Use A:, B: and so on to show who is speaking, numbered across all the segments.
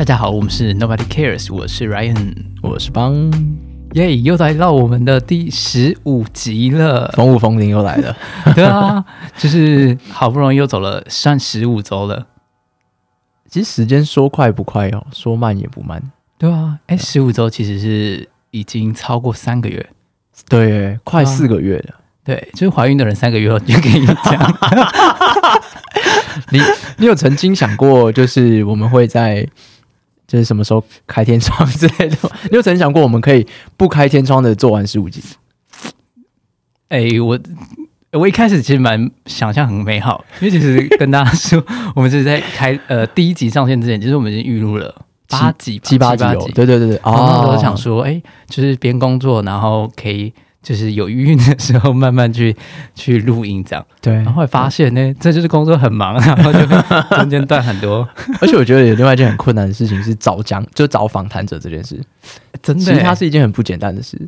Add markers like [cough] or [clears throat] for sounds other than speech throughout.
A: 大家好，我们是 Nobody Cares，我是 Ryan，
B: 我是邦，
A: 耶，又来到我们的第十五集了，
B: 风物风铃又来了，[laughs]
A: 对啊，就是好不容易又走了，算十五周了。
B: 其实时间说快不快哦，说慢也不慢，
A: 对啊，哎，十五周其实是已经超过三个月，
B: 对，快四个月了，
A: 对，就是怀孕的人三个月后就可以讲。[laughs]
B: 你你有曾经想过，就是我们会在就是什么时候开天窗之类的？你有曾想过，我们可以不开天窗的做完十五集？
A: 哎，我我一开始其实蛮想象很美好，[laughs] 因为其实跟大家说，我们是在开呃第一集上线之前，其实我们已经预录了八集
B: 七八集，对对对对，
A: 哦，我想说，哎，就是边工作，然后可以。就是有余韵的时候，慢慢去去录音这样。[laughs]
B: 对，
A: 然后会发现呢，这就是工作很忙，[laughs] 然后就中间断很多。[laughs]
B: 而且我觉得有另外一件很困难的事情是找讲，就找访谈者这件事，
A: 真的，
B: 其实它是一件很不简单的事。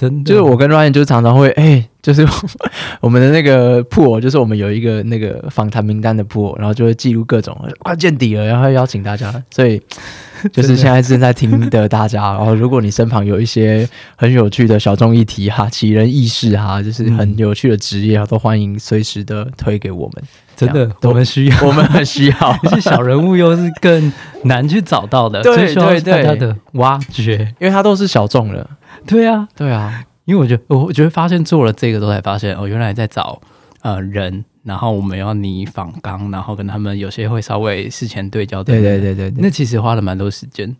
A: 真的，
B: 就是我跟 Ryan 就常常会 [laughs] 哎，就是 [laughs] 我们的那个铺，就是我们有一个那个访谈名单的铺，然后就会记录各种快见底了，然后邀请大家。所以 [laughs] 就是现在正在听的大家，然后如果你身旁有一些很有趣的小众议题哈、奇人异事哈，就是很有趣的职业啊，都欢迎随时的推给我们。
A: 真的，我们需要，
B: 我们很需要。[laughs]
A: 可是小人物又是更难去找到的，
B: 对对对，
A: 大家的挖掘，
B: 因为他都是小众了。
A: 对啊，
B: 对啊，
A: 因为我觉得，我觉得发现做了这个都才发现，哦，原来在找呃人，然后我们要拟仿纲，然后跟他们有些会稍微事前对焦，
B: 对对对对，
A: 那其实花了蛮多时间。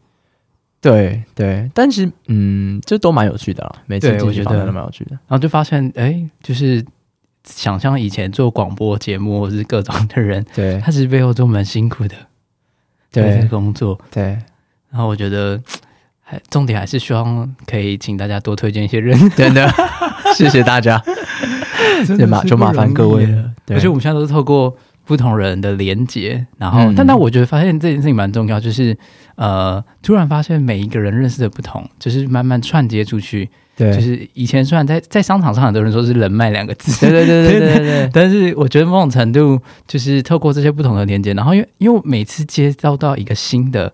B: 对对，但是嗯，这都蛮有趣的啦，每次我觉得都蛮有趣的。然
A: 后就发现，哎，就是想象以前做广播节目或是各种的人，
B: 对，
A: 他其实背后都蛮辛苦的，
B: 对，
A: 工作，
B: 对。
A: 然后我觉得。还重点还是希望可以请大家多推荐一些人，[laughs]
B: 真的，谢谢大家，[laughs]
A: 真麻
B: 就麻烦各位了。
A: 而且我们现在都是透过不同人的连接，然后，但但我觉得发现这件事情蛮重要，就是呃，突然发现每一个人认识的不同，就是慢慢串接出去。
B: 对，
A: 就是以前虽然在在商场上很多人说是人脉两个字，
B: 对对对对对对，[laughs]
A: 但是我觉得某种程度就是透过这些不同的连接，然后因为因为我每次接到到一个新的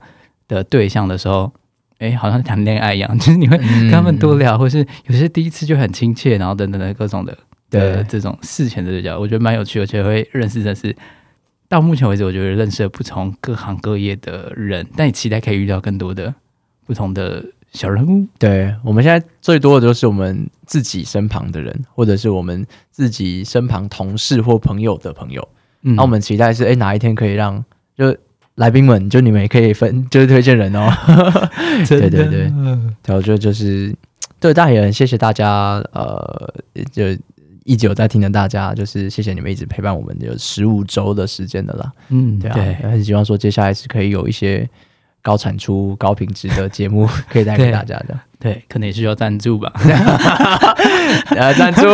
A: 的对象的时候。哎，好像谈恋爱一样，[laughs] 就是你会跟他们多聊，或是有些第一次就很亲切，然后等等的各种的的这种事前的对焦，我觉得蛮有趣，而且会认识的是到目前为止，我觉得认识了不同各行各业的人，但也期待可以遇到更多的不同的小人物。
B: 对我们现在最多的就是我们自己身旁的人，或者是我们自己身旁同事或朋友的朋友。那我们期待是，哎，哪一天可以让就。来宾们，就你们也可以分，就是推荐人哦。对 [laughs] 对对，然后就就是对，但也很谢谢大家，呃，就一直有在听的大家，就是谢谢你们一直陪伴我们有十五周的时间的啦。嗯，对啊，很希望说接下来是可以有一些。高产出、高品质的节目 [laughs] 可以带给大家的，
A: 对，可能也是要赞助吧。[laughs]
B: 呃，赞助。[laughs]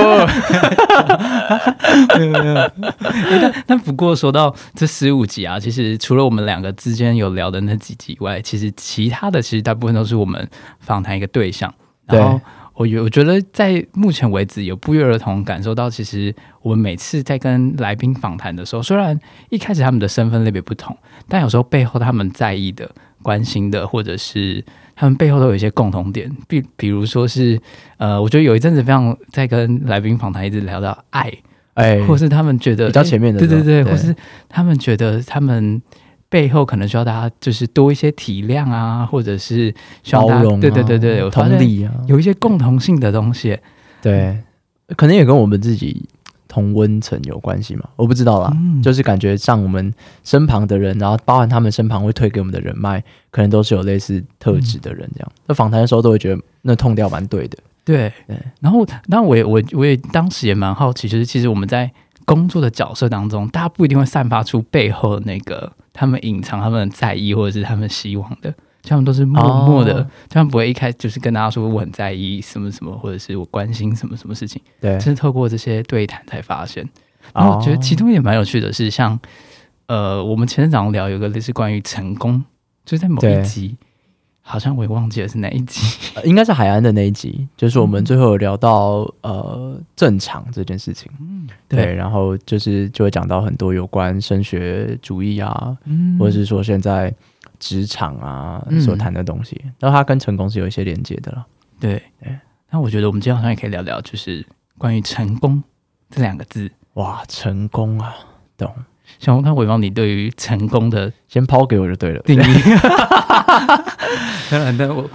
A: 但但不过说到这十五集啊，其实除了我们两个之间有聊的那几集以外，其实其他的其实大部分都是我们访谈一个对象。然后我我觉得在目前为止，有不约而同感受到，其实我们每次在跟来宾访谈的时候，虽然一开始他们的身份类别不同，但有时候背后他们在意的。关心的，或者是他们背后都有一些共同点，比比如说是，呃，我觉得有一阵子非常在跟来宾访谈，一直聊到爱，
B: 哎，
A: 或是他们觉得
B: 比较前面的，
A: 对对对，或是他们觉得他们背后可能需要大家就是多一些体谅啊，或者是
B: 包容，
A: 对对对对，
B: 同理啊，
A: 有一些共同性的东西，
B: 对，可能也跟我们自己。同温层有关系吗？我不知道啦，就是感觉像我们身旁的人，然后包含他们身旁会推给我们的人脉，可能都是有类似特质的人，这样。那访谈的时候都会觉得那痛调蛮对的，
A: 对对。然后，那我也我我也当时也蛮好奇，就是其实我们在工作的角色当中，大家不一定会散发出背后那个他们隐藏他们在意或者是他们希望的。他们都是默默的，他们不会一开始就是跟大家说我很在意什么什么，或者是我关心什么什么事情。
B: 对，
A: 是透过这些对谈才发现。然后我觉得其中也蛮有趣的是，像呃，我们前天早上聊有个类似关于成功，就在某一集，好像我也忘记了是哪一集，
B: 应该是海安的那一集，[laughs] 就是我们最后有聊到呃正常这件事情。嗯，对，然后就是就会讲到很多有关升学主义啊，或者是说现在。职场啊所谈的东西，然后它跟成功是有一些连接的了。
A: 对对，那我觉得我们今天好像也可以聊聊，就是关于成功这两个字。
B: 哇，成功啊，懂？
A: 想问看伟芳，你对于成功的
B: 先抛给我就对了
A: 定义。当然，但我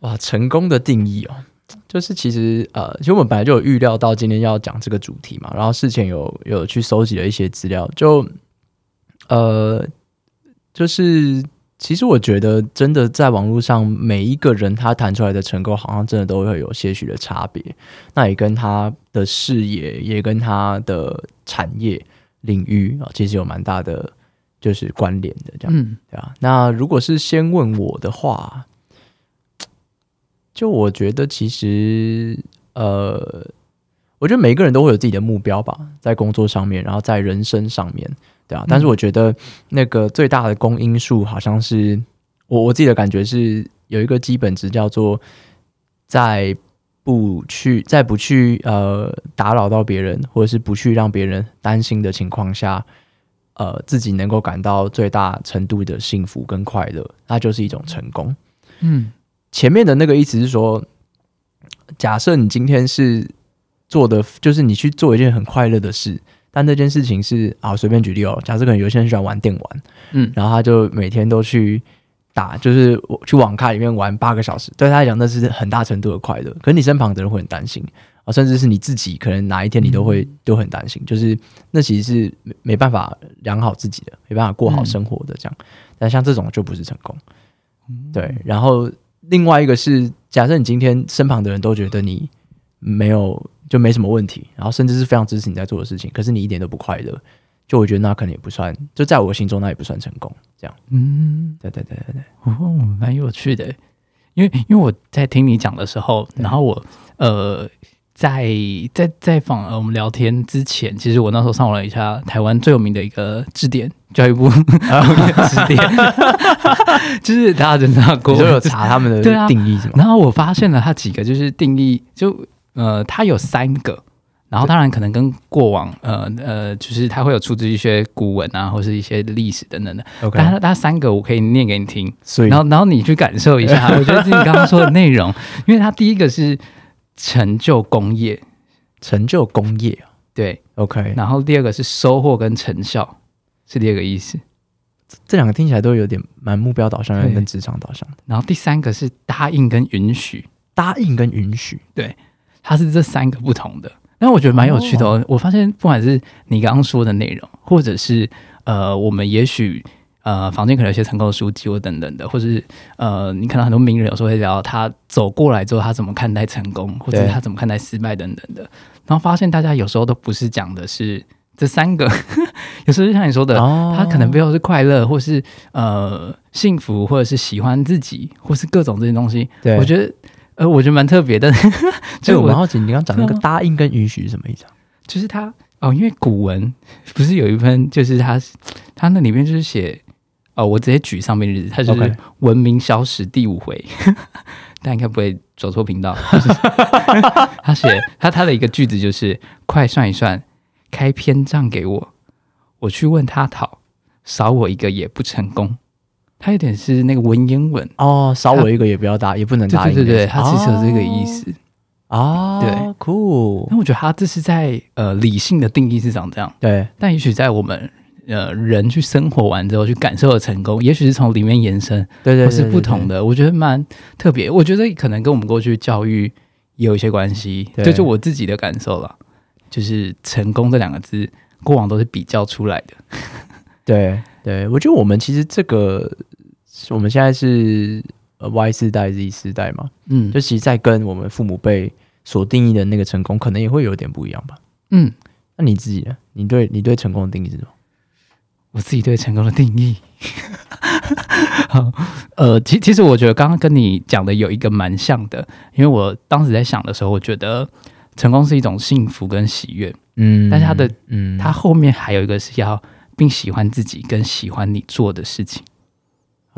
B: 哇，成功的定义哦，就是其实呃，其实我们本来就有预料到今天要讲这个主题嘛，然后事前有有去收集了一些资料，就呃，就是其实我觉得真的在网络上每一个人他谈出来的成功，好像真的都会有些许的差别，那也跟他的视野，也跟他的产业。领域啊，其实有蛮大的就是关联的，这样对啊。那如果是先问我的话，就我觉得其实呃，我觉得每个人都会有自己的目标吧，在工作上面，然后在人生上面，对啊。但是我觉得那个最大的公因数，好像是我我自己的感觉是有一个基本值，叫做在。不去，在不去呃打扰到别人，或者是不去让别人担心的情况下，呃，自己能够感到最大程度的幸福跟快乐，那就是一种成功。嗯，前面的那个意思是说，假设你今天是做的，就是你去做一件很快乐的事，但那件事情是啊，随便举例哦，假设可能有些人喜欢玩电玩，嗯，然后他就每天都去。打就是我去网咖里面玩八个小时，对他来讲那是很大程度的快乐。可是你身旁的人会很担心啊，甚至是你自己，可能哪一天你都会都很担心。就是那其实是没没办法养好自己的，没办法过好生活的这样。但像这种就不是成功。对，然后另外一个是，假设你今天身旁的人都觉得你没有就没什么问题，然后甚至是非常支持你在做的事情，可是你一点都不快乐。就我觉得那可能也不算，就在我心中那也不算成功，这样。嗯，对对对对对，
A: 哦，蛮有趣的，因为因为我在听你讲的时候，然后我呃在在在访呃我们聊天之前，其实我那时候上网了一下台湾最有名的一个字典，教育部 [laughs] 字典，[laughs] 就是大家真的过
B: 都有查他们的 [laughs] 定义是吗？
A: 然后我发现了他几个就是定义，就呃它有三个。然后当然可能跟过往呃呃，就是它会有出自一些古文啊，或是一些历史等等的。但它它三个我可以念给你听，然后然后你去感受一下。我觉得你刚刚说的内容，因为它第一个是成就工业，
B: 成就工业
A: 对
B: ，OK。
A: 然后第二个是收获跟成效，是第二个意思。
B: 这两个听起来都有点蛮目标导向跟职场导向的。
A: 然后第三个是答应跟允许，
B: 答应跟允许，
A: 对，它是这三个不同的。那我觉得蛮有趣的哦。我发现，不管是你刚刚说的内容，或者是呃，我们也许呃，房间可能有些成功的书籍或等等的，或者是呃，你看到很多名人有时候会聊他走过来之后，他怎么看待成功，或者他怎么看待失败等等的。然后发现大家有时候都不是讲的是这三个，[laughs] 有时候就像你说的，他可能背后是快乐，或是呃幸福，或者是喜欢自己，或是各种这些东西。我觉得。呃，我觉得蛮特别的，
B: 就我蛮好奇，你刚刚讲那个答应跟允许是什么意思？
A: 就是他哦，因为古文不是有一篇，就是他他那里面就是写哦，我直接举上面日子，他就是文明消失第五回，[laughs] 但应该不会走错频道。[laughs] 他写他他的一个句子就是快算一算，开篇账给我，我去问他讨，少我一个也不成功。他有点是那个文言文
B: 哦，少我一个也不要打，也不能答应。
A: 对对对，他其实有这个意思
B: 啊。
A: 对
B: ，cool。
A: 那我觉得他这是在呃理性的定义是长这样。
B: 对，
A: 但也许在我们呃人去生活完之后去感受的成功，也许是从里面延伸，
B: 对对，
A: 是不同的。我觉得蛮特别。我觉得可能跟我们过去教育也有一些关系。这就我自己的感受了，就是成功这两个字，过往都是比较出来的。
B: 对对，我觉得我们其实这个。我们现在是呃 Y 世代 Z 世代嘛，嗯，就其实，在跟我们父母辈所定义的那个成功，可能也会有点不一样吧。嗯，那你自己呢？你对你对成功的定义是什么？
A: 我自己对成功的定义，[laughs] 好，呃，其其实我觉得刚刚跟你讲的有一个蛮像的，因为我当时在想的时候，我觉得成功是一种幸福跟喜悦，嗯，但是他的，嗯，他后面还有一个是要并喜欢自己跟喜欢你做的事情。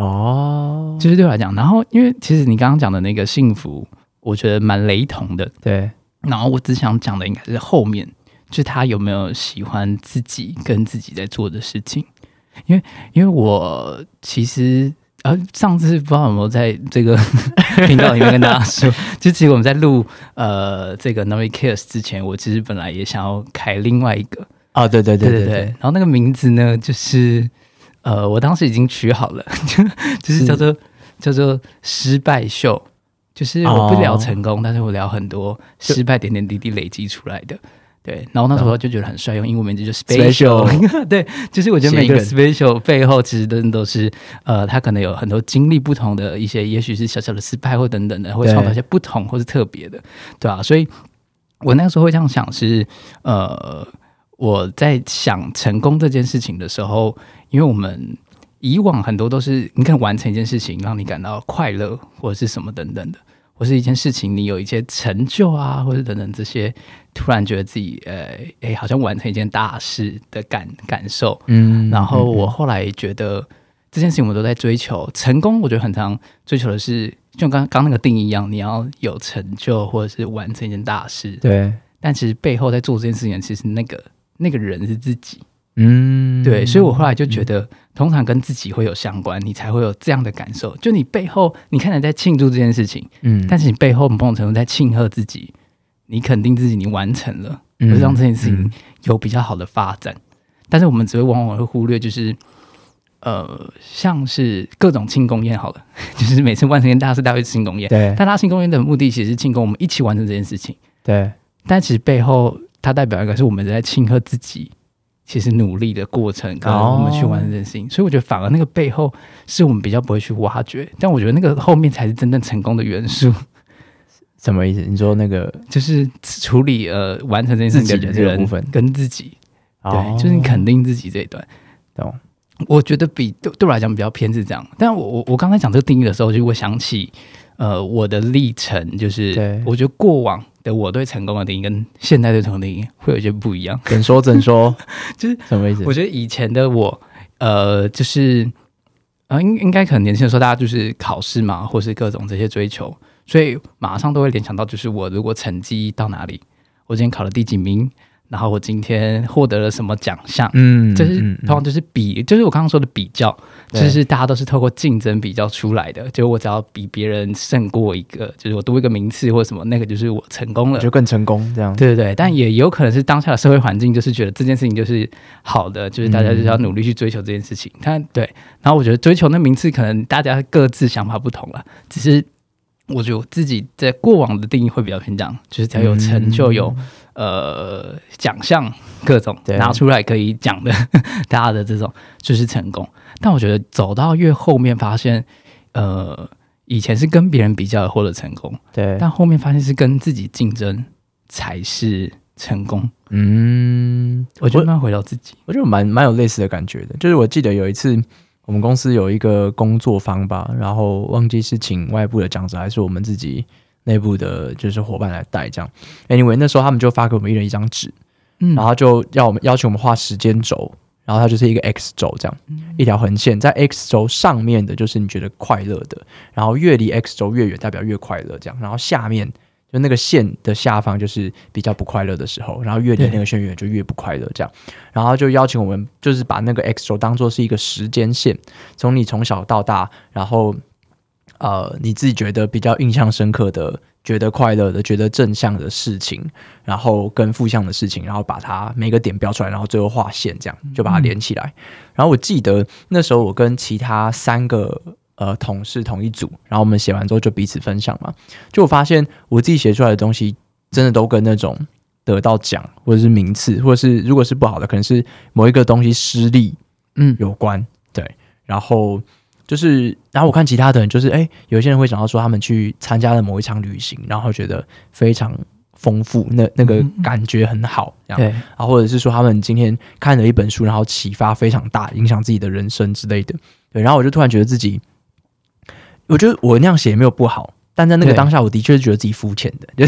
A: 哦，就是对我来讲，然后因为其实你刚刚讲的那个幸福，我觉得蛮雷同的。
B: 对，
A: 然后我只想讲的应该是后面，就是他有没有喜欢自己跟自己在做的事情。因为因为我其实呃，上次不知道有没有在这个 [laughs] 频道里面跟大家说，就其实我们在录呃这个 Nobody Cares 之前，我其实本来也想要开另外一个。
B: 啊，对对。对
A: 对对，然后那个名字呢，就是呃，我当时已经取好了，就 [laughs] 就是叫做叫做失败秀，就是我不聊成功，但是我聊很多失败点点滴滴累积出来的。对，然后那时候就觉得很帅，用英文名字就 special。[laughs] 对，就是我觉得每个 special 背后其实真的都是，呃，他可能有很多经历不同的一些，也许是小小的失败或等等的，会创造一些不同或是特别的，对吧？所以我那个时候会这样想，是呃，我在想成功这件事情的时候，因为我们以往很多都是你可能完成一件事情，让你感到快乐或者是什么等等的。或是一件事情，你有一些成就啊，或者等等这些，突然觉得自己呃，哎，好像完成一件大事的感感受。嗯，然后我后来觉得这件事情，我们都在追求成功。我觉得很常追求的是，就刚刚那个定义一样，你要有成就，或者是完成一件大事。
B: 对，
A: 但其实背后在做这件事情，其实那个那个人是自己。嗯，对，所以我后来就觉得，通常跟自己会有相关，你才会有这样的感受。就你背后，你看起来在庆祝这件事情，嗯，但是你背后某种程度在庆贺自己，你肯定自己你完成了，嗯让这件事情有比较好的发展。但是我们只会往往会忽略，就是呃，像是各种庆功宴，好了，[laughs] 就是每次完成一件大事，大会庆功宴，
B: 对。
A: 但他庆功宴的目的其实是庆功，我们一起完成这件事情，
B: 对。
A: 但其实背后，它代表一个是我们在庆贺自己。其实努力的过程，然后我们去完成这件事情，所以我觉得反而那个背后是我们比较不会去挖掘，但我觉得那个后面才是真正成功的元素。
B: 什么意思？你说那个
A: 就是处理呃完成这件事情的人
B: 部分
A: 跟自己，对，就是你肯定自己这一段。懂？我觉得比对对我来讲比较偏是这样，但我我我刚才讲这个定义的时候，就会想起呃我的历程，就是我觉得过往。的我对成功的定义跟现在对成功的定义会有一些不一样。
B: 怎说怎说？[laughs]
A: 就是
B: 什么意思？
A: 我觉得以前的我，呃，就是呃，应应该可能年轻的时候，大家就是考试嘛，或是各种这些追求，所以马上都会联想到，就是我如果成绩到哪里，我今天考了第几名。然后我今天获得了什么奖项？嗯，就是通常就是比，就是我刚刚说的比较，就是大家都是透过竞争比较出来的。就我只要比别人胜过一个，就是我多一个名次或什么，那个就是我成功了，
B: 就更成功这样。
A: 对对对，但也有可能是当下的社会环境，就是觉得这件事情就是好的，就是大家就是要努力去追求这件事情。但对，然后我觉得追求那名次，可能大家各自想法不同了，只是。我觉得自己在过往的定义会比较偏向，就是只要有成就、有呃奖项各种拿出来可以讲的，[laughs] 大家的这种就是成功。但我觉得走到越后面，发现呃以前是跟别人比较获得成功，
B: 对，
A: 但后面发现是跟自己竞争才是成功。嗯，我觉得慢回到自己，
B: 我觉得蛮蛮有类似的感觉的，就是我记得有一次。我们公司有一个工作坊吧，然后忘记是请外部的讲者还是我们自己内部的，就是伙伴来带这样。Anyway，那时候他们就发给我们一人一张纸，嗯，然后就要我们要求我们画时间轴，然后它就是一个 X 轴这样，一条横线在 X 轴上面的就是你觉得快乐的，然后越离 X 轴越远代表越快乐这样，然后下面。就那个线的下方就是比较不快乐的时候，然后越离那个线越就越不快乐，这样，然后就邀请我们，就是把那个 X 轴当做是一个时间线，从你从小到大，然后呃你自己觉得比较印象深刻的、觉得快乐的、觉得正向的事情，然后跟负向的事情，然后把它每个点标出来，然后最后画线，这样就把它连起来。然后我记得那时候我跟其他三个。呃，同事同一组，然后我们写完之后就彼此分享嘛。就我发现我自己写出来的东西，真的都跟那种得到奖或者是名次，或者是如果是不好的，可能是某一个东西失利，嗯，有关。对，然后就是，然后我看其他的人，就是哎，有些人会想到说他们去参加了某一场旅行，然后觉得非常丰富，那那个感觉很好，这样。然后或者是说他们今天看了一本书，然后启发非常大，影响自己的人生之类的。对，然后我就突然觉得自己。我觉得我那样写也没有不好，但在那个当下，我的确是觉得自己肤浅的，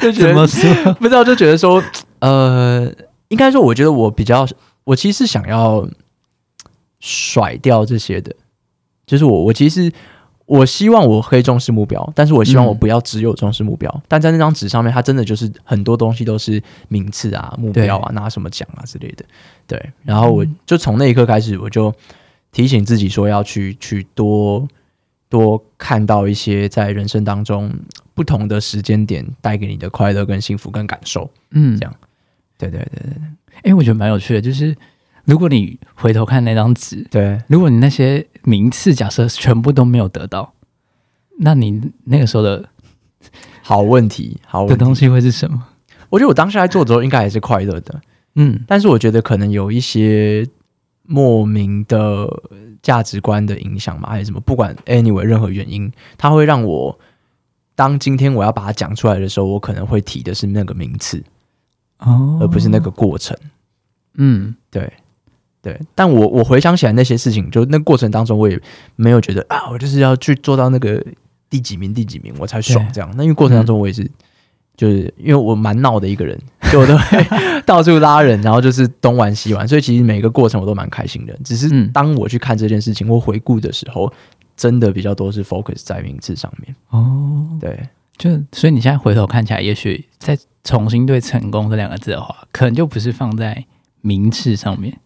B: 就 [laughs]
A: 怎么说
B: 不知道，就觉得说，呃，应该说，我觉得我比较，我其实是想要甩掉这些的，就是我，我其实我希望我可以重视目标，但是我希望我不要只有重视目标，但在那张纸上面，它真的就是很多东西都是名次啊、目标啊、拿什么奖啊之类的，对，然后我就从那一刻开始，我就。提醒自己说要去去多多看到一些在人生当中不同的时间点带给你的快乐跟幸福跟感受。
A: 嗯。
B: 这，样。对对对对
A: 哎、我觉得蛮有趣的，就是如果你回头看那张纸，
B: 对，
A: 如果你那些名次假设全部都没有得到，那你那个时候的
B: 好问题，好问题。
A: 的东西会是什么？
B: 我觉得我当时在做的时候应该也是快乐的，
A: 嗯
B: 但是我觉得可能有一些莫名的价值观的影响嘛，还是什么，不管 anyway 任何原因，它会让我当今天我要把它讲出来的时候，我可能会提的是那个名次，
A: 哦
B: 而不是那个过程。
A: 嗯
B: 对对，但我我回想起来那些事情，就那过程当中，我也没有觉得啊，我就是要去做到那个第几名第几名我才爽这样。那因为过程当中我也是。就是因为我蛮闹的一个人，就我都会 [laughs] 到处拉人，然后就是东玩西玩，所以其实每个过程我都蛮开心的。只是
A: 嗯
B: 当我去看这件事情或回顾的时候，真的比较多是 focus 在名次上面。
A: 哦，
B: 对，
A: 就所以你现在回头看起来，也许再重新对成功这两个字的话，可能就不是放在名次上面。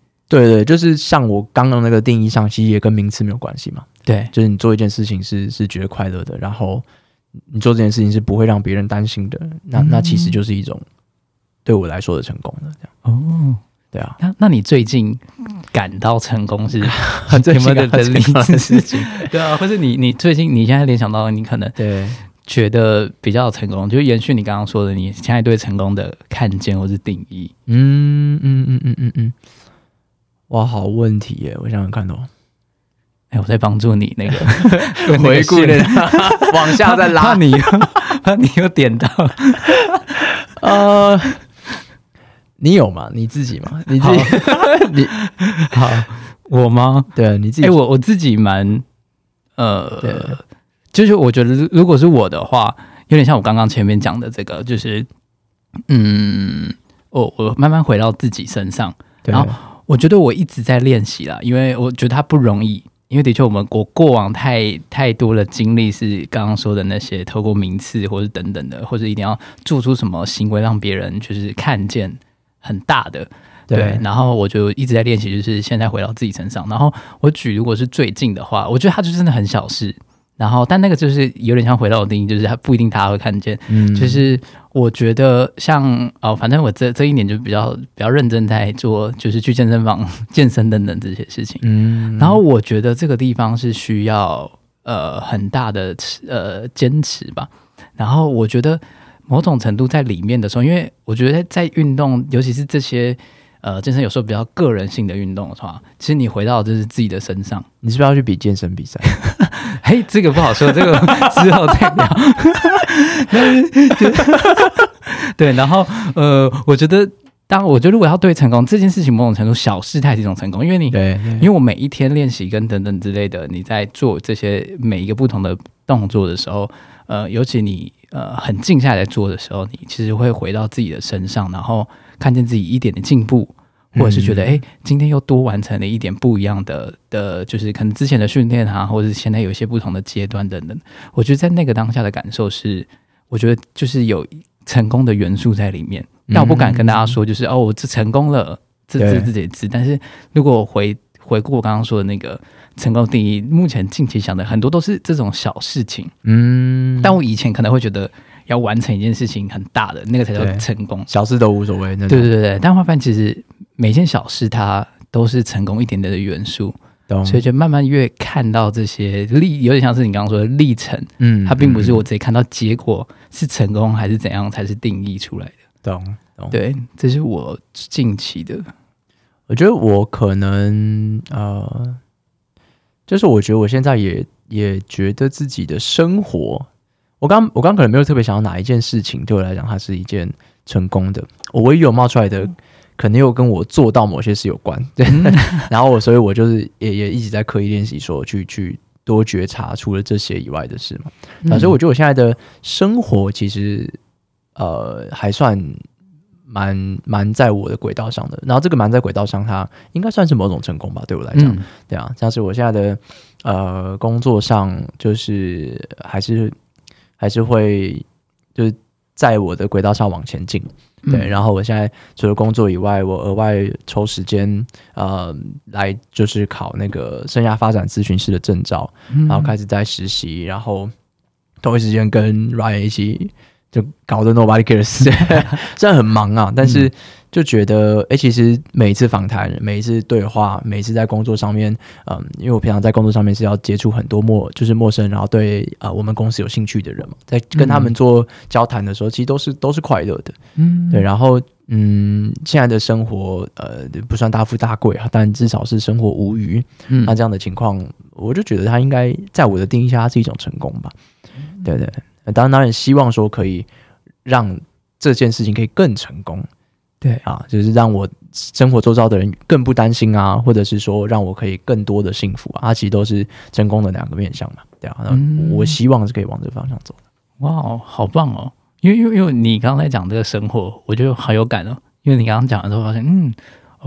B: 对对，就是像我刚刚那个定义上，其实也跟名次没有关系嘛。
A: 对，
B: 就是你做一件事情是是觉得快乐的，然后你做这件事情是不会让别人担心的，那
A: 嗯
B: 那其实就是一种对我来说的成功了。这样
A: 哦，
B: 对啊，
A: 那那你最近感到成功是 [laughs] [laughs]
B: 最
A: 有没有的
B: 近很
A: 例
B: 成功的
A: 子
B: 事情？[laughs]
A: 对啊，或是你你最近你现在联想到你可能
B: 对，
A: 觉得比较成功，就是延续你刚刚说的，你现在对成功的看见或是定义。
B: 嗯嗯嗯嗯嗯嗯，哇，好问题耶！我想想看哦，
A: 哎，我在帮助你那个 [laughs]
B: 回顾
A: 的
B: 的，[laughs] 往下再拉。
A: 你怕你又点到。[laughs]
B: 呃，你有吗？你自己吗？你自己，你
A: 好，我吗？
B: 对你自己，
A: 哎、我我自己蛮呃，就是我觉得如如果是我的话，有点像我刚刚前面讲的这个，就是嗯，我我慢慢回到自己身上，然后我觉得我一直在练习啦，因为我觉得它不容易。因为的确，我们过过往太太多的经历是刚刚说的那些，透过名次或者等等的，或者一定要做出什么行为让别人就是看见很大的，对，然后我就一直在练习，就是现在回到自己身上。然后我举，如果是最近的话，我觉得它就真的很小事。然后，但那个就是有点像回到我定义，就是他不一定大家会看见。
B: 嗯
A: 就是我觉得像哦，反正我这这一年就比较比较认真在做，就是去健身房健身等等这些事情。
B: 嗯
A: 然后我觉得这个地方是需要呃很大的呃坚持吧。然后我觉得某种程度在里面的时候，因为我觉得在运动，尤其是这些呃健身有时候比较个人性的运动的话，其实你回到就是自己的身上。
B: 你是不是要去比健身比赛？[laughs]
A: 嘿，这个不好说，这个 [laughs] 之后再聊。但 [laughs] 对，然后呃，我觉得，当我觉得如果要对成功这件事情，某种程度小事它也是一种成功，因为你
B: 对，
A: 因为我每一天练习跟等等之类的，你在做这些每一个不同的动作的时候，呃，尤其你呃很静下来做的时候，你其实会回到自己的身上，然后看见自己一点的进步，或者是觉得哎、诶今天又多完成了一点不一样的的，就是可能之前的训练啊，或者是现在有一些不同的阶段等等。我觉得在那个当下的感受是，我觉得就是有成功的元素在里面，但我不敢跟大家说，就是哦，我这成功了，这这
B: 对
A: 自己知。但是如果我回回顾我刚刚说的那个成功定义，目前近期想的很多都是这种小事情，
B: 嗯，
A: 但我以前可能会觉得要完成一件事情很大的那个才叫成功。
B: 小事都无所谓，
A: 对对对对，但会发现其实每件小事它都是成功一点点的元素，
B: 懂，
A: 所以就慢慢越看到这些历，有点像是你刚刚说的历程，
B: 嗯
A: 它并不是
B: 嗯
A: 我直接看到结果是成功还是怎样才是定义出来的。
B: 懂懂，
A: 对，这是我近期的，
B: 我觉得我可能呃，就是我觉得我现在也也觉得自己的生活，我刚我刚可能没有特别想要哪一件事情对我来讲它是一件成功的，我唯一有冒出来的。可能又跟我做到某些事有关，对，[laughs] 然后我，所以我就是也也一直在刻意练习，说去去多觉察除了这些以外的事嘛。啊，所以我觉得我现在的生活其实呃还算蛮蛮在我的轨道上的。然后这个蛮在轨道上，它应该算是某种成功吧，对我来讲，
A: 嗯
B: 对啊，像是我现在的呃工作上，就是还是还是会就是在我的轨道上往前进。对，然后我现在除了工作以外，我额外抽时间呃来就是考那个生涯发展咨询师的证照，然后开始在实习，然后同一时间跟 Ryan 一起就搞得 Nobody cares，[laughs] 虽然很忙啊，但是。就觉得，哎，其实每一次访谈，每一次对话，每一次在工作上面，嗯，因为我平常在工作上面是要接触很多陌，就是陌生，然后对啊，我们公司有兴趣的人嘛，在跟他们做交谈的时候，其实都是都是快乐的，嗯，对。然后，嗯，现在的生活，呃，不算大富大贵啊，但至少是生活无余。嗯，那这样的情况，我就觉得他应该在我的定义下，它是一种成功吧。对对，当然当然希望说可以让这件事情可以更成功。
A: 对
B: 啊，就是让我生活周遭的人更不担心啊，或者是说让我可以更多的幸福啊，它其实都是成功的两个面向嘛。对啊，那我希望是可以往这个方向走的。
A: 哇，好棒哦！因为因为因为你刚才讲这个生活，我觉得很有感哦。因为你刚刚讲的时候发现，嗯，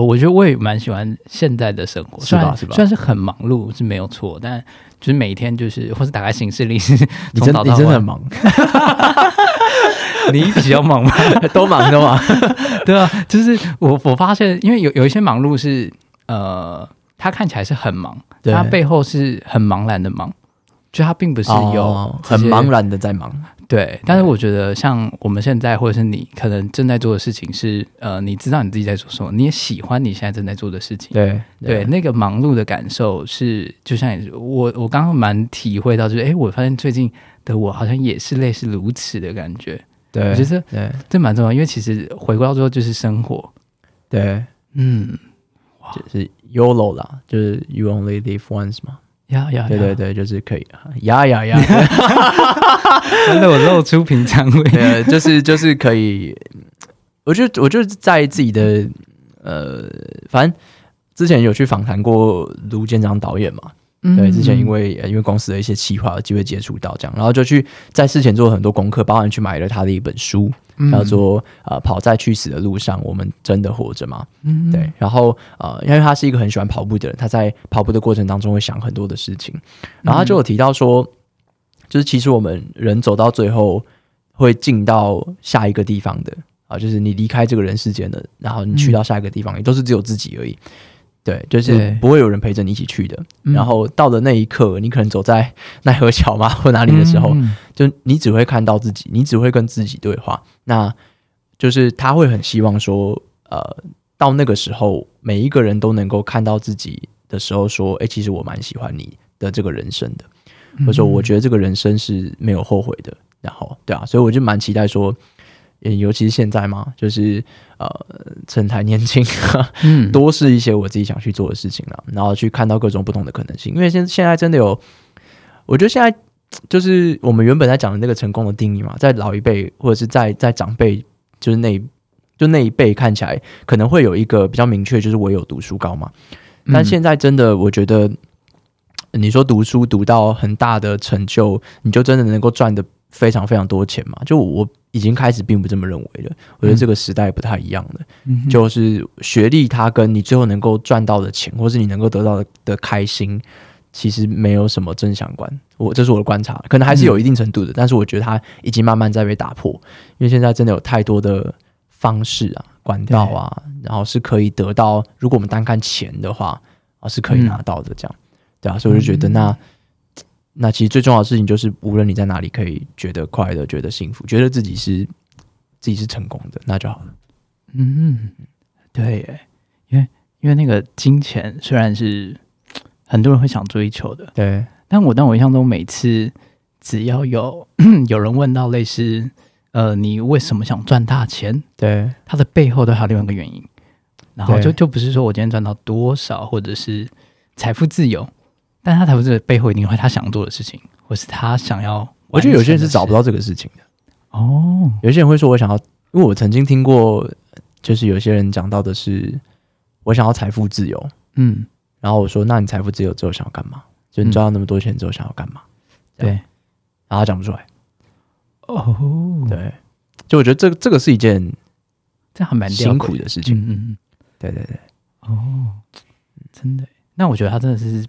A: 我觉得我也蛮喜欢现在的生活，
B: 是吧？是吧？
A: 虽然是很忙碌是没有错，但就是每天就是或者打开行事历，[laughs]
B: 你真你真的很忙。[laughs] [laughs]
A: 你比较忙吗？
B: 都忙都忙，
A: 对啊，就是我我发现，因为有有一些忙碌是呃，他看起来是很忙，他背后是很茫然的忙，就他并不是有
B: 很茫然的在忙。
A: 对，但是我觉得像我们现在或者是你可能正在做的事情是呃，你知道你自己在做什么，你也喜欢你现在正在做的事情。
B: 对
A: 对，那个忙碌的感受是，就像我我刚刚蛮体会到，就是哎，我发现最近的我好像也是类似如此的感觉。
B: 对，
A: 我觉得对，这蛮重要，因为其实回归到最后就是生活。
B: 对，嗯，就是 YOLO 啦，就是 You only live once 嘛。
A: 呀呀，
B: 对对对，就是可以呀呀呀，[laughs]
A: 真的我露出平常 [laughs] 味，
B: 就是就是可以，我就我就在自己的呃，反正之前有去访谈过卢建章导演嘛。对，之前因为因为公司的一些企划，有机会接触到这样，然后就去在事前做了很多功课，包含去买了他的一本书，叫做《呃跑在去死的路上，我们真的活着吗》？嗯，对。然后呃，因为他是一个很喜欢跑步的人，他在跑步的过程当中会想很多的事情，然后他就有提到说，就是其实我们人走到最后会进到下一个地方的啊，就是你离开这个人世间的，然后你去到下一个地方，也都是只有自己而已。对，就是不会有人陪着你一起去的。然后到了那一刻，你可能走在奈何桥嘛 [laughs] 或哪里的时候，就你只会看到自己，你只会跟自己对话。那就是他会很希望说，呃，到那个时候，每一个人都能够看到自己的时候，说，哎，其实我蛮喜欢你的这个人生的，或者说我觉得这个人生是没有后悔的。然后，对啊，所以我就蛮期待说。尤其是现在嘛，就是呃，趁还年轻，嗯，[laughs] 多试一些我自己想去做的事情了，然后去看到各种不同的可能性。因为现现在真的有，我觉得现在就是我们原本在讲的那个成功的定义嘛，在老一辈或者是在在长辈，就是那就那一辈看起来可能会有一个比较明确，就是我有读书高嘛。但现在真的，我觉得你说读书读到很大的成就，你就真的能够赚的非常非常多钱嘛？就我。已经开始并不这么认为了，我觉得这个时代不太一样了。就是学历，它跟你最后能够赚到的钱，或是你能够得到的的开心，其实没有什么正相关。我这是我的观察，可能还是有一定程度的，但是我觉得它已经慢慢在被打破。因为现在真的有太多的方式啊、管道啊，然后是可以得到。如果我们单看钱的话，啊，是可以拿到的。这样，对啊，所以我就觉得那。那其实最重要的事情就是，无论你在哪里，可以觉得快乐、觉得幸福、觉得自己是自己是成功的，那就好了。
A: 嗯，对，因为因为那个金钱虽然是很多人会想追求的，
B: 对，
A: 但我但我印象中，每次只要有 [clears throat] 有人问到类似呃，你为什么想赚大钱？
B: 对，
A: 它的背后都还有另外一个原因，然后就就不是说我今天赚到多少，或者是财富自由。但他才不是背后一定会他想做的事情，或是他想要。
B: 我觉得有些人是找不到这个事情的。哦，有些人会说：“我想要。”因为我曾经听过，就是有些人讲到的是：“我想要财富自由。”嗯，然后我说：“那你财富自由之后想要干嘛？就你赚到那么多钱之后想要干嘛？”
A: 对，
B: 然后他讲不出来。哦，对，就我觉得这这个是一件
A: 这还蛮
B: 辛苦的事情。嗯嗯，对对对。
A: 哦，真的？那我觉得他真的是。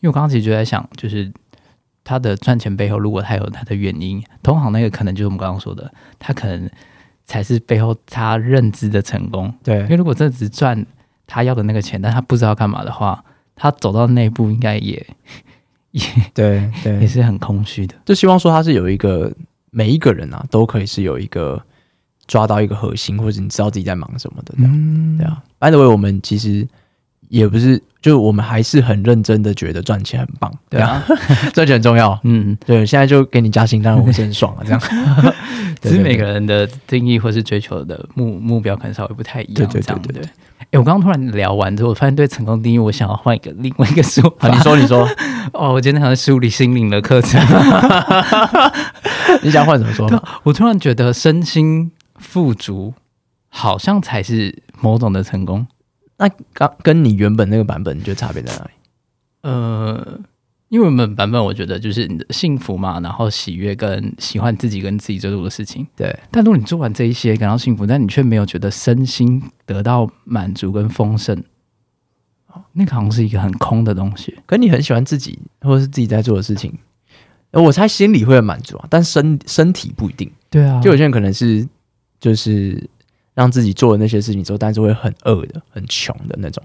A: 因为我刚刚其实就在想，就是他的赚钱背后，如果他有他的原因，同行那个可能就是我们刚刚说的，他可能才是背后他认知的成功。
B: 对
A: 因为如果真的只赚他要的那个钱，但他不知道干嘛的话，他走到那一步应该也也
B: 对对 [laughs] 也，
A: 是很空虚的。
B: 就希望说他是有一个每一个人啊，都可以是有一个抓到一个核心，或者你知道自己在忙什么的这样。
A: 嗯
B: 对，啊，by the way，我们其实也不是，就是我们还是很认真的觉得赚钱很棒，
A: 对啊，[laughs]
B: 赚钱很重要。
A: 嗯，
B: 对，现在就给你加薪，当然我是很爽啊，[laughs] 这样。
A: 只是每个
B: 人
A: 人的定义或是追求的目目标可能稍微不太一样，
B: 对对对
A: 这样
B: 对对
A: 对。哎、我刚刚突然聊完之后，我发现对成功定义，我想要换一个另外一个说法。
B: 好，[laughs] 你说你说，
A: 哦，我今天好像梳理心灵的课程，
B: 你想换什么说法？
A: 我突然觉得身心富足好像才是某种的成功。
B: 那刚跟你原本那个版本，你觉得差别在哪里？
A: 呃，因为我们版本我觉得就是你的幸福嘛，然后喜悦跟喜欢自己跟自己做做的事情。
B: 对，
A: 但如果你做完这一些感到幸福，但你却没有觉得身心得到满足跟丰盛，哦那个好像是一个很空的东西。
B: 可你很喜欢自己或者是自己在做的事情，呃我猜心里会很满足啊，但身身体不一定。
A: 对啊
B: 就有些人可能是就是让自己做的那些事情之后，但是会很饿的、很穷的那种。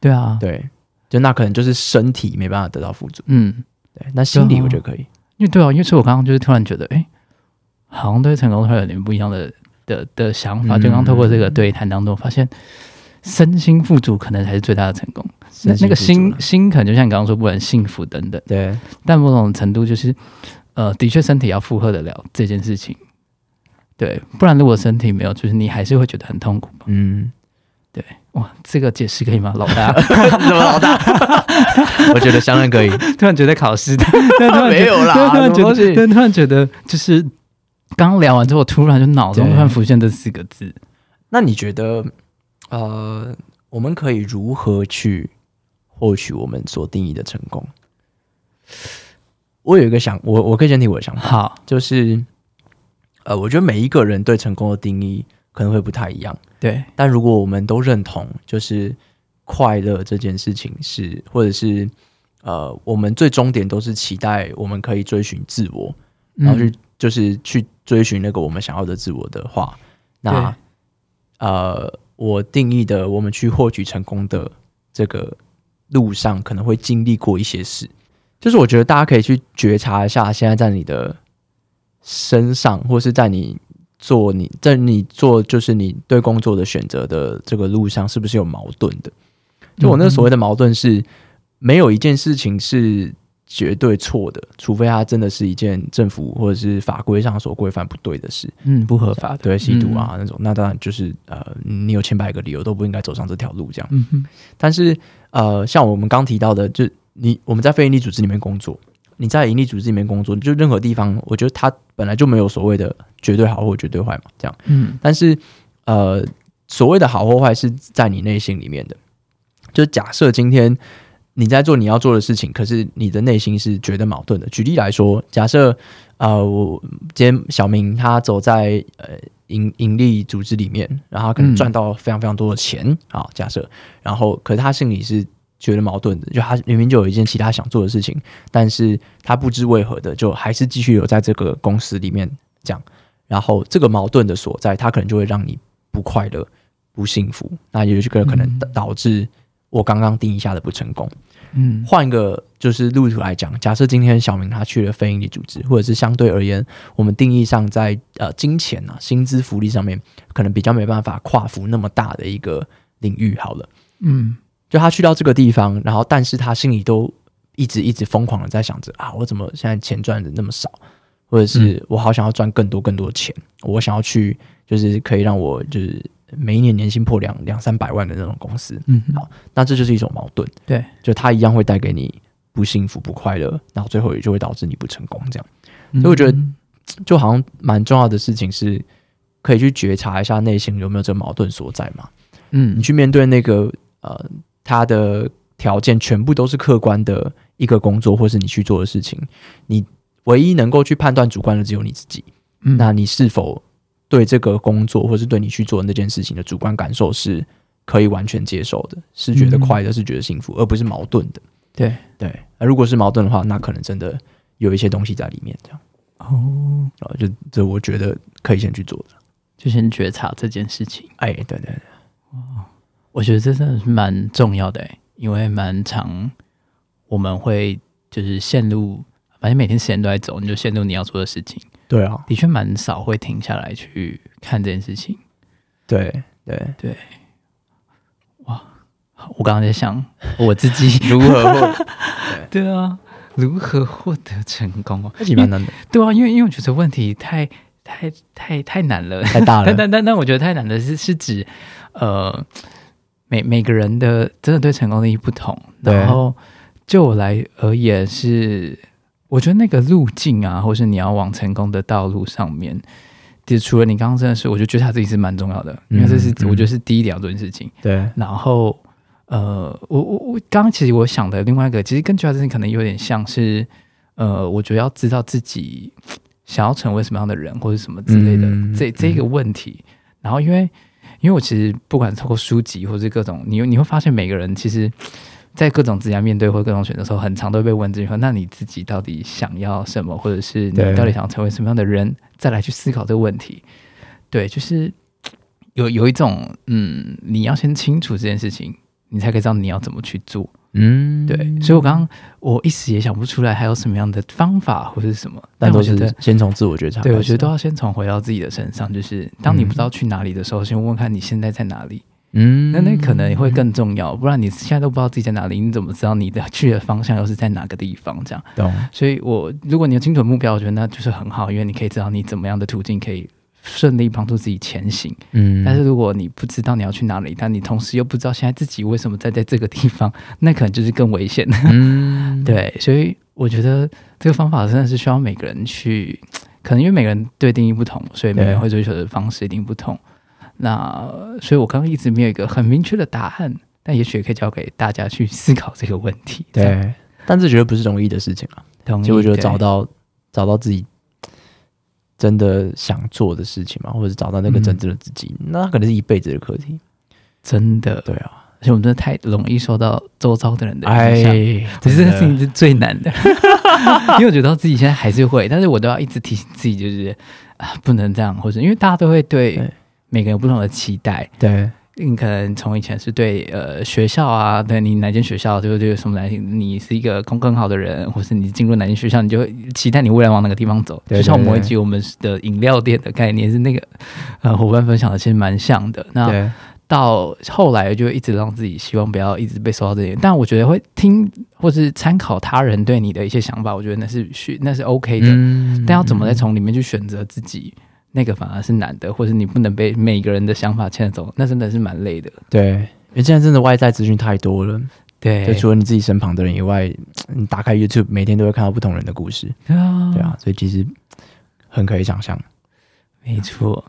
A: 对啊，
B: 对，就那可能就是身体没办法得到富足。
A: 嗯，
B: 对，那心理我觉得可以。
A: 因为对啊，因为所以我刚刚就是突然觉得，哎、好像对成功会有点不一样的的的想法。
B: 嗯
A: 就刚刚透过这个对谈当中，发现身心富足可能才是最大的成功。那那个
B: 心
A: 心心可能就像你刚刚说，不管幸福等等，
B: 对
A: 但某种程度就是，呃，的确身体要负荷得了这件事情。对，不然如果身体没有，就是你还是会觉得很痛苦吧。
B: 嗯，
A: 哇，这个解释可以吗，老大？[laughs]
B: 怎么老大？[laughs] 我觉得相当可以。
A: 突然觉得考试，[laughs]
B: 没有啦
A: 突然觉得，突然觉得就是刚刚聊完之后，突然就脑中突然浮现这四个字。
B: 那你觉得，呃，我们可以如何去获取我们所定义的成功？我有一个想，我我可以先提我的想法，
A: 好，
B: 就是，呃，我觉得每一个人对成功的定义可能会不太一样，
A: 对，
B: 但如果我们都认同，就是快乐这件事情是，或者是呃，我们最终点都是期待我们可以追寻自我，然后去、
A: 嗯。
B: 就是去追寻那个我们想要的自我的话，那呃，我定义的我们去获取成功的这个路上，可能会经历过一些事。就是我觉得大家可以去觉察一下，现在在你的身上，或是在你做你在你做就是你对工作的选择的这个路上，是不是有矛盾的？就我那所谓的矛盾是，没有一件事情是绝对错的，除非它真的是一件政府或者是法规上所规范不对的事。
A: 嗯，不合法的，
B: 对，吸毒啊、那种，那当然就是呃，你有千百个理由都不应该走上这条路这样。
A: 嗯，
B: 但是呃，像我们刚提到的，就你我们在非营利组织里面工作，你在盈利组织里面工作，就任何地方，我觉得它本来就没有所谓的绝对好或绝对坏嘛，这样。
A: 嗯
B: 但是呃，所谓的好或坏是在你内心里面的。就假设今天你在做你要做的事情，可是你的内心是觉得矛盾的。举例来说，假设呃，我今天小明他走在呃盈盈利组织里面，然后他可能
A: 嗯
B: 赚到非常非常多的钱啊、假设，然后可是他心里是觉得矛盾的，就他明明就有一件其他想做的事情，但是他不知为何的，就还是继续留在这个公司里面这样。然后这个矛盾的所在，他可能就会让你不快乐、不幸福，那也就可可能
A: 嗯
B: 导致我刚刚定义下的不成功。
A: 嗯
B: 换一个就是路途来讲，假设今天小明他去了非营利组织，或者是相对而言，我们定义上在呃金钱啊、薪资福利上面，可能比较没办法跨幅那么大的一个领域。好了，
A: 嗯
B: 就他去到这个地方，然后但是他心里都一直一直疯狂的在想着啊，我怎么现在钱赚的那么少，或者是我好想要赚更多更多的钱，我想要去就是可以让我就是每一年年薪破两两三百万的那种公司，
A: 嗯，
B: 好那这就是一种矛盾。
A: 对，
B: 就他一样会带给你不幸福、不快乐，然后最后也就会导致你不成功。这样，
A: 所
B: 以我觉得就好像蛮重要的事情是，可以去觉察一下内心有没有这个矛盾所在嘛。
A: 嗯
B: 你去面对那个呃，他的条件全部都是客观的一个工作，或是你去做的事情，你唯一能够去判断主观的只有你自己。
A: 嗯
B: 那你是否对这个工作，或是对你去做那件事情的主观感受是可以完全接受的，是觉得快乐，是觉得幸福，而不是矛盾的。
A: 对
B: 对，那如果是矛盾的话，那可能真的有一些东西在里面，这样
A: 哦，
B: 啊，就这我觉得可以先去做的。
A: 就先觉察这件事情。
B: 哎，对对对，
A: 我觉得这真的是蛮重要的、欸，因为蛮长我们会就是陷入，反正每天时间都在走，你就陷入你要做的事情，
B: 对啊，
A: 的确蛮少会停下来去看这件事情。
B: 对对，
A: 对，哇，我刚刚在想我自己。[laughs]
B: 如何获 [laughs]
A: 对啊，如何获得成功哦？
B: 这其实蛮难的，
A: 对啊，因为因为我觉得问题太太太太难了，
B: 太大了。[laughs]
A: 但但但但我觉得太难的是是指呃每每个人的真的对成功的意义不同，
B: 对
A: 然后就我来而言是，我觉得那个路径啊，或是你要往成功的道路上面。就除了你刚刚真的是，我就觉得他自己是蛮重要的，因为这是、我觉得是第一点要做的事情。
B: 对
A: 然后呃，我我我刚刚其实我想的另外一个，其实跟其他事情可能有点像是，呃，我觉得要知道自己想要成为什么样的人，或者什么之类的，
B: 嗯
A: 这这个问题。然后因为因为我其实不管透过书籍或是各种，你你会发现每个人其实。在各种职业面对或各种选择的时候，很常都会被问这句话：那你自己到底想要什么，或者是你到底想成为什么样的人？再来去思考这个问题。对，就是有有一种，嗯，你要先清楚这件事情，你才可以知道你要怎么去做。
B: 嗯，
A: 对，所以我刚刚我一时也想不出来还有什么样的方法或者是什么，
B: 但
A: 我觉得，
B: 先从自我觉察，
A: 对我觉得都要先从回到自己的身上，就是当你不知道去哪里的时候，先问问看你现在在哪里，
B: 嗯，
A: 那那可能会更重要，不然你现在都不知道自己在哪里，你怎么知道你的去的方向又是在哪个地方？这样，
B: 懂，
A: 所以我如果你有精准目标，我觉得那就是很好，因为你可以知道你怎么样的途径可以顺利帮助自己前行。
B: 嗯，
A: 但是如果你不知道你要去哪里，但你同时又不知道现在自己为什么在在这个地方，[laughs] 那可能就是更危险的。
B: 嗯，[laughs]
A: 对，所以我觉得这个方法真的是需要每个人去，[tsk] 可能因为每个人对定义不同，所以每个人会追求的方式一定不同。那所以我刚刚一直没有一个很明确的答案，但也许也可以交给大家去思考这个问题。
B: 对，但这绝对不是容易的事情啊。
A: 同意。
B: 其实我觉得找到找到自己真的想做的事情嘛，或者是找到那个
A: 嗯
B: 真正的自己，那可能是一辈子的课题。
A: 真的，
B: 对啊，
A: 而且我们真的太容易受到周遭的人的影响。
B: 哎，
A: 其实这个事情是最难的，[laughs] 因为我觉得自己现在还是会，但是我都要一直提醒自己，就是啊，不能这样，或者因为大家都会对
B: 对。
A: 每个人有不同的期待。
B: 对
A: 你可能从以前是对呃学校啊，对你哪间学校就对什么来，你是一个功课很好的人，或是你进入哪间学校，你就会期待你未来往哪个地方走。
B: 对
A: 就像我们
B: 对对
A: 某一集我们的饮料店的概念是那个呃伙伴分享的，其实蛮像的。那到后来就一直让自己希望不要一直被受到这些，但我觉得会听或是参考他人对你的一些想法，我觉得那是需那是 OK 的。
B: 嗯
A: 但要怎么再从里面去选择自己，那个反而是难的，或者你不能被每个人的想法牵着走，那真的是蛮累的。
B: 对，因为现在真的外在资讯太多了，
A: 对，
B: 就除了你自己身旁的人以外，[tsk] 你打开 YouTube 每天都会看到不同人的故事，
A: 对啊，
B: 对啊，所以其实很可以想象。
A: 没错。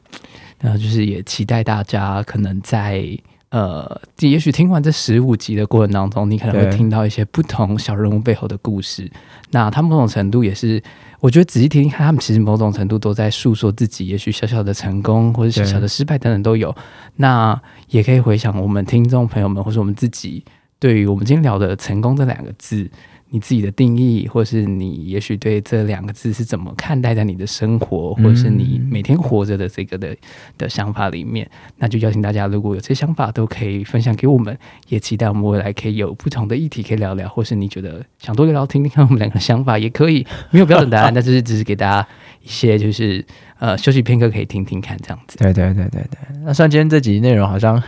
A: 然后就是也期待大家可能在呃，也许听完这十五集的过程当中，你可能会听到一些不同小人物背后的故事。那他们某种程度也是，我觉得仔细听听看，他们其实某种程度都在诉说自己，也许小小的成功或者小小的失败等等都有。那也可以回想我们听众朋友们，或者我们自己对于我们今天聊的“成功”这两个字。你自己的定义，或是你也许对这两个字是怎么看待在你的生活，或者是你每天活着的这个的的想法里面，那就邀请大家，如果有这些想法，都可以分享给我们，也期待我们未来可以有不同的议题可以聊聊，或是你觉得想多聊聊，听听看我们两个的想法，也可以没有标准答案，但是只是给大家一些就是呃休息片 [laughs] 刻可以听听看这样子。
B: 对对对对对，那虽然今天这集内容好像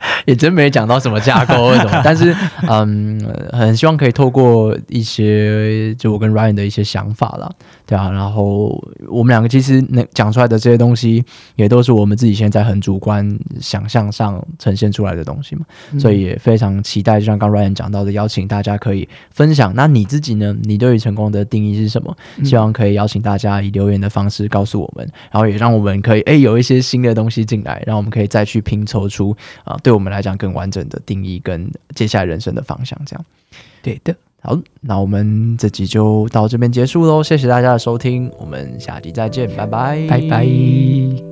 B: [laughs] 也真没讲到什么架构或什么，但是嗯，很希望可以透过一些就我跟 Ryan 的一些想法啦，对啊，然后我们两个其实能讲出来的这些东西，也都是我们自己现在很主观想象上呈现出来的东西嘛，所以也非常期待，就像刚 Ryan 讲到的，邀请大家可以分享。那你自己呢？你对于成功的定义是什么？希望可以邀请大家以留言的方式告诉我们，然后也让我们可以诶有一些新的东西进来，让我们可以再去拼凑出啊、对我们来讲更完整的定义跟接下来人生的方向。这样
A: 对的，
B: 好，那我们这集就到这边结束喽，谢谢大家的收听，我们下集再见，拜拜，
A: 拜拜。